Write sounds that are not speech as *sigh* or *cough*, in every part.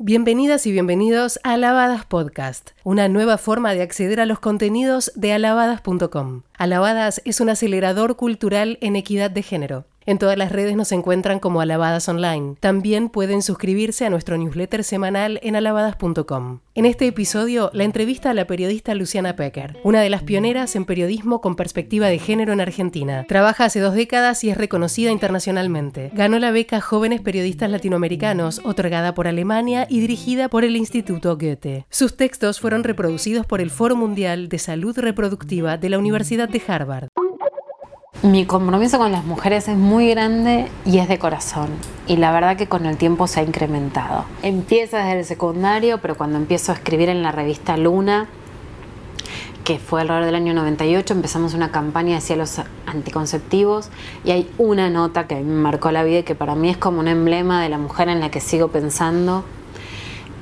Bienvenidas y bienvenidos a Alabadas Podcast, una nueva forma de acceder a los contenidos de alabadas.com. Alabadas es un acelerador cultural en equidad de género. En todas las redes nos encuentran como Alabadas Online. También pueden suscribirse a nuestro newsletter semanal en alabadas.com. En este episodio, la entrevista a la periodista Luciana Pecker, una de las pioneras en periodismo con perspectiva de género en Argentina. Trabaja hace dos décadas y es reconocida internacionalmente. Ganó la beca Jóvenes Periodistas Latinoamericanos, otorgada por Alemania y dirigida por el Instituto Goethe. Sus textos fueron reproducidos por el Foro Mundial de Salud Reproductiva de la Universidad de Harvard. Mi compromiso con las mujeres es muy grande y es de corazón. Y la verdad que con el tiempo se ha incrementado. Empieza desde el secundario, pero cuando empiezo a escribir en la revista Luna, que fue alrededor del año 98, empezamos una campaña hacia los anticonceptivos y hay una nota que me marcó la vida y que para mí es como un emblema de la mujer en la que sigo pensando,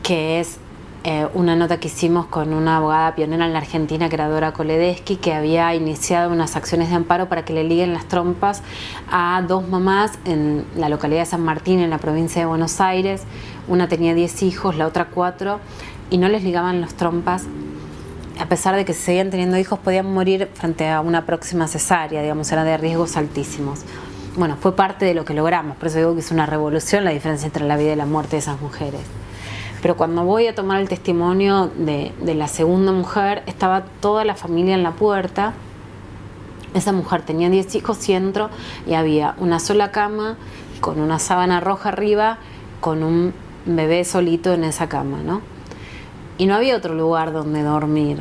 que es eh, una nota que hicimos con una abogada pionera en la Argentina, que era Dora Koledeschi, que había iniciado unas acciones de amparo para que le liguen las trompas a dos mamás en la localidad de San Martín, en la provincia de Buenos Aires. Una tenía 10 hijos, la otra 4, y no les ligaban las trompas a pesar de que se seguían teniendo hijos, podían morir frente a una próxima cesárea, digamos, eran de riesgos altísimos. Bueno, fue parte de lo que logramos, por eso digo que es una revolución la diferencia entre la vida y la muerte de esas mujeres. Pero cuando voy a tomar el testimonio de, la segunda mujer, estaba toda la familia en la puerta. Esa mujer tenía 10 hijos y entro y había una sola cama con una sábana roja arriba, con un bebé solito en esa cama, ¿no? Y no había otro lugar donde dormir.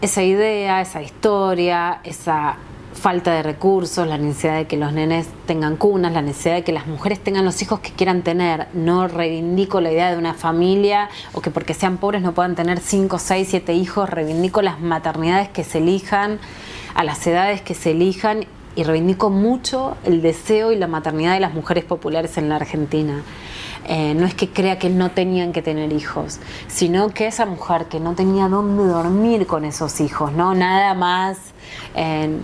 Esa idea, esa historia, esa falta de recursos, la necesidad de que los nenes tengan cunas, la necesidad de que las mujeres tengan los hijos que quieran tener. No reivindico la idea de una familia o que porque sean pobres no puedan tener 5, 6, 7 hijos. Reivindico las maternidades que se elijan, a las edades que se elijan y reivindico mucho el deseo y la maternidad de las mujeres populares en la Argentina. Eh, no es que crea que no tenían que tener hijos, sino que esa mujer que no tenía dónde dormir con esos hijos, ¿no? Nada más. Eh,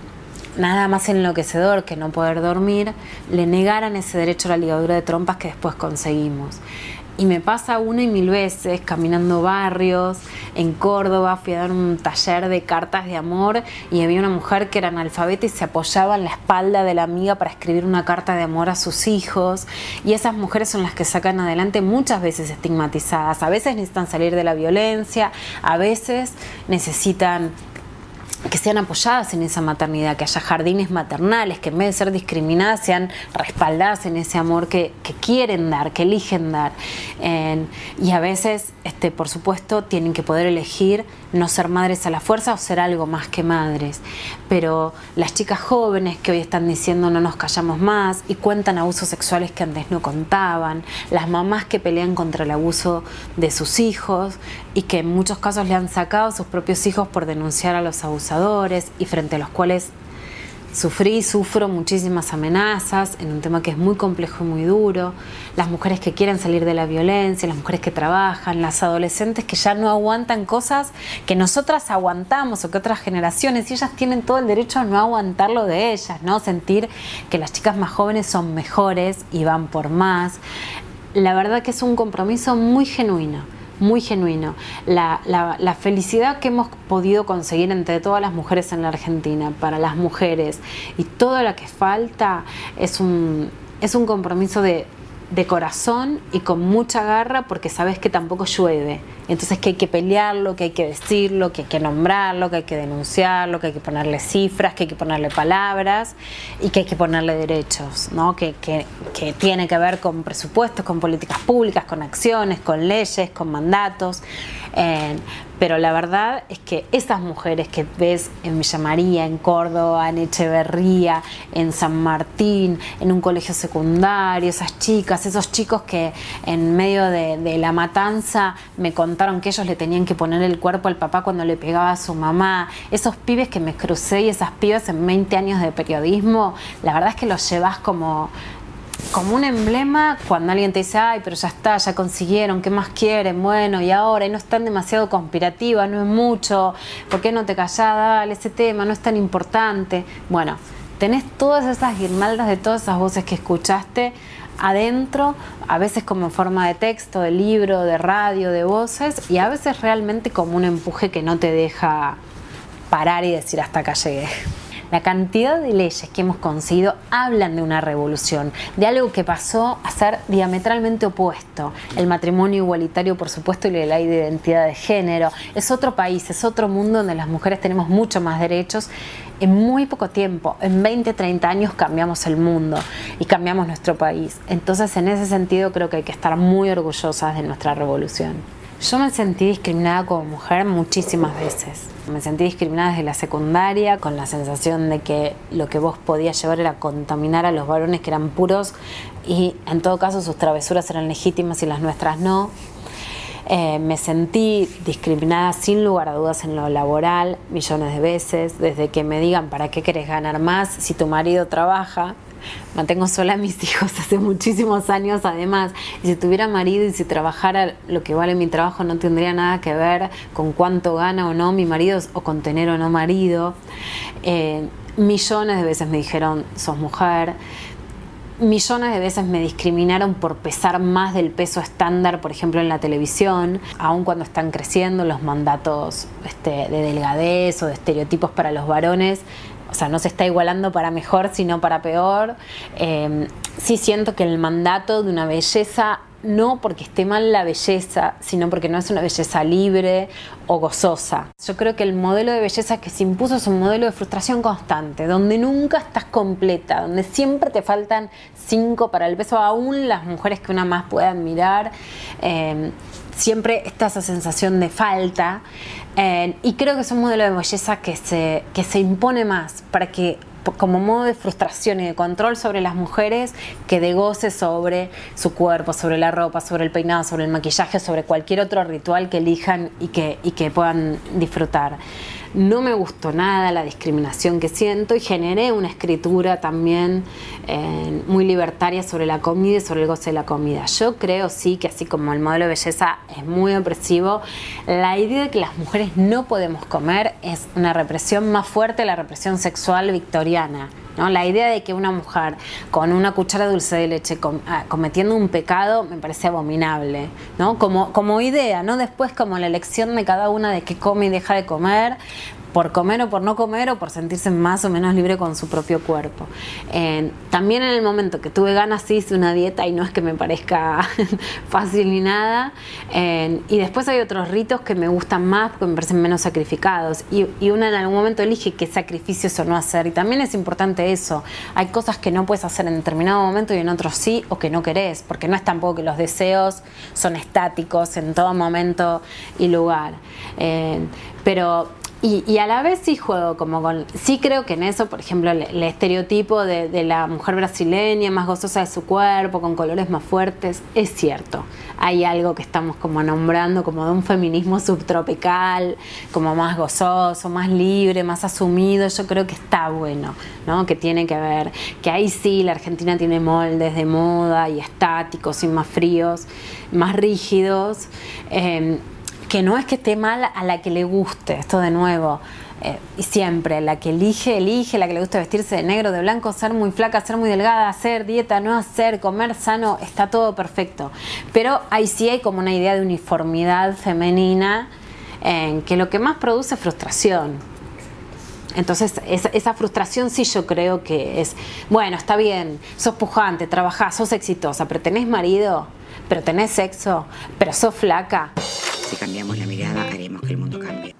nada más enloquecedor que no poder dormir, le negaran ese derecho a la ligadura de trompas que después conseguimos. Y me pasa una y mil veces caminando barrios, en Córdoba fui a dar un taller de cartas de amor y había una mujer que era analfabeta y se apoyaba en la espalda de la amiga para escribir una carta de amor a sus hijos. Y esas mujeres son las que sacan adelante muchas veces estigmatizadas. A veces necesitan salir de la violencia, a veces necesitan que sean apoyadas en esa maternidad, que haya jardines maternales, que en vez de ser discriminadas sean respaldadas en ese amor que, quieren dar, que eligen dar. y a veces, este, por supuesto, tienen que poder elegir no ser madres a la fuerza o ser algo más que madres. Pero las chicas jóvenes que hoy están diciendo no nos callamos más y cuentan abusos sexuales que antes no contaban, las mamás que pelean contra el abuso de sus hijos y que en muchos casos le han sacado a sus propios hijos por denunciar a los y frente a los cuales Sufrí y sufro muchísimas amenazas en un tema que es muy complejo y muy duro. Las mujeres que quieren salir de la violencia, las mujeres que trabajan, las adolescentes que ya no aguantan cosas que nosotras aguantamos o que otras generaciones y ellas tienen todo el derecho a no aguantarlo de ellas, ¿no? Sentir que las chicas más jóvenes son mejores y van por más. La verdad que es un compromiso muy genuino muy genuino. La, la, felicidad que hemos podido conseguir entre todas las mujeres en la Argentina, para las mujeres, y todo lo que falta es un, es un compromiso de, de corazón y con mucha garra porque sabes que tampoco llueve. Entonces que hay que pelearlo, que hay que decirlo, que hay que nombrarlo, que hay que denunciarlo, que hay que ponerle cifras, que hay que ponerle palabras y que hay que ponerle derechos, ¿no? que, que, tiene que ver con presupuestos, con políticas públicas, con acciones, con leyes, con mandatos. Eh, pero la verdad es que esas mujeres que ves en Villa María, en Córdoba, en Echeverría, en San Martín, en un colegio secundario, esas chicas, esos chicos que en medio de, la matanza me contaron que ellos le tenían que poner el cuerpo al papá cuando le pegaba a su mamá, esos pibes que me crucé y esas pibas en 20 años de periodismo, la verdad es que los llevas como como un emblema cuando alguien te dice, ay, pero ya está, ya consiguieron, ¿qué más quieren? Bueno, y ahora, y no están demasiado conspirativa, no es mucho, ¿por qué no te callás? Dale, ese tema no es tan importante. Bueno, tenés todas esas guirnaldas de todas esas voces que escuchaste adentro, a veces como en forma de texto, de libro, de radio, de voces, y a veces realmente como un empuje que no te deja parar y decir hasta acá llegué. La cantidad de leyes que hemos conseguido hablan de una revolución, de algo que pasó a ser diametralmente opuesto. El matrimonio igualitario, por supuesto, y la identidad de género. Es otro país, es otro mundo donde las mujeres tenemos mucho más derechos. En muy poco tiempo, en 20, 30 años cambiamos el mundo y cambiamos nuestro país. Entonces, en ese sentido, creo que hay que estar muy orgullosas de nuestra revolución. Yo me sentí discriminada como mujer muchísimas veces. Me sentí discriminada desde la secundaria, con la sensación de que lo que vos podías llevar era contaminar a los varones que eran puros y en todo caso sus travesuras eran legítimas y las nuestras no. Eh, me sentí discriminada sin lugar a dudas en lo laboral millones de veces, desde que me digan para qué querés ganar más si tu marido trabaja, mantengo sola a mis *laughs* hijos hace muchísimos años además. Y si tuviera marido y si trabajara lo que vale mi trabajo no tendría nada que ver con cuánto gana o no mi marido o con tener o no marido. Eh, millones de veces me dijeron, sos mujer. Millones de veces me discriminaron por pesar más del peso estándar, por ejemplo, en la televisión, aun cuando están creciendo los mandatos este, de delgadez o de estereotipos para los varones o sea, no se está igualando para mejor, sino para peor. Eh, sí siento que el mandato de una belleza, no porque esté mal la belleza, sino porque no es una belleza libre o gozosa. Yo creo que el modelo de belleza que se impuso es un modelo de frustración constante, donde nunca estás completa, donde siempre te faltan cinco para el peso, aún las mujeres que una más puede admirar. Eh, siempre está esa sensación de falta. Eh, y creo que es un modelo de belleza que se, que se impone más para que como modo de frustración y de control sobre las mujeres que de goce sobre su cuerpo, sobre la ropa, sobre el peinado, sobre el maquillaje, sobre cualquier otro ritual que elijan y que, y que puedan disfrutar. No me gustó nada la discriminación que siento y generé una escritura también eh, muy libertaria sobre la comida y sobre el goce de la comida. Yo creo sí que así como el modelo de belleza es muy opresivo, la idea de que las mujeres no podemos comer es una represión más fuerte, la represión sexual victoriana. ¿No? La idea de que una mujer con una cuchara dulce de leche ah, cometiendo un pecado me parece abominable, ¿no? Como, como idea, ¿no? Después como la elección de cada una de qué come y deja de comer, por comer o por no comer o por sentirse más o menos libre con su propio cuerpo. también en el momento que tuve ganas hice una dieta y no es que me parezca *laughs* fácil ni nada. y después hay otros ritos que me gustan más porque me parecen menos sacrificados. Y, y una en algún momento elige qué sacrificios o no hacer. Y también es importante eso. Hay cosas que no puedes hacer en determinado momento y en otros sí o que no querés. Porque no es tampoco que los deseos son estáticos en todo momento y lugar. pero y, a la vez sí juego como con... Sí creo que en eso, por ejemplo, el, estereotipo de, la mujer brasileña más gozosa de su cuerpo, con colores más fuertes, es cierto. Hay algo que estamos como nombrando como de un feminismo subtropical, como más gozoso, más libre, más asumido. Yo creo que está bueno, ¿no? Que tiene que ver, que ahí sí la Argentina tiene moldes de moda y estáticos y más fríos, más rígidos. Eh, que no es que esté mal a la que le guste, esto de nuevo. Eh, y siempre, la que elige, elige, la que le gusta vestirse de negro, de blanco, ser muy flaca, ser muy delgada, hacer dieta, no hacer, comer sano, está todo perfecto. Pero ahí sí hay como una idea de uniformidad femenina en que lo que más produce es frustración. Entonces, esa, esa, frustración sí yo creo que es, bueno, está bien, sos pujante, trabajás, sos exitosa, pero tenés marido, pero tenés sexo, pero sos flaca. Si cambiamos la mirada, haremos que el mundo cambie.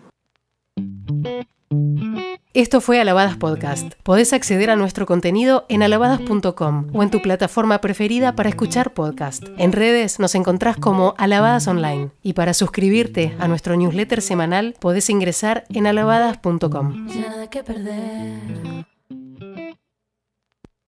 Esto fue Alabadas Podcast. Podés acceder a nuestro contenido en alabadas.com o en tu plataforma preferida para escuchar podcast. En redes nos encontrás como Alabadas Online y para suscribirte a nuestro newsletter semanal podés ingresar en alabadas.com. Nada que perder.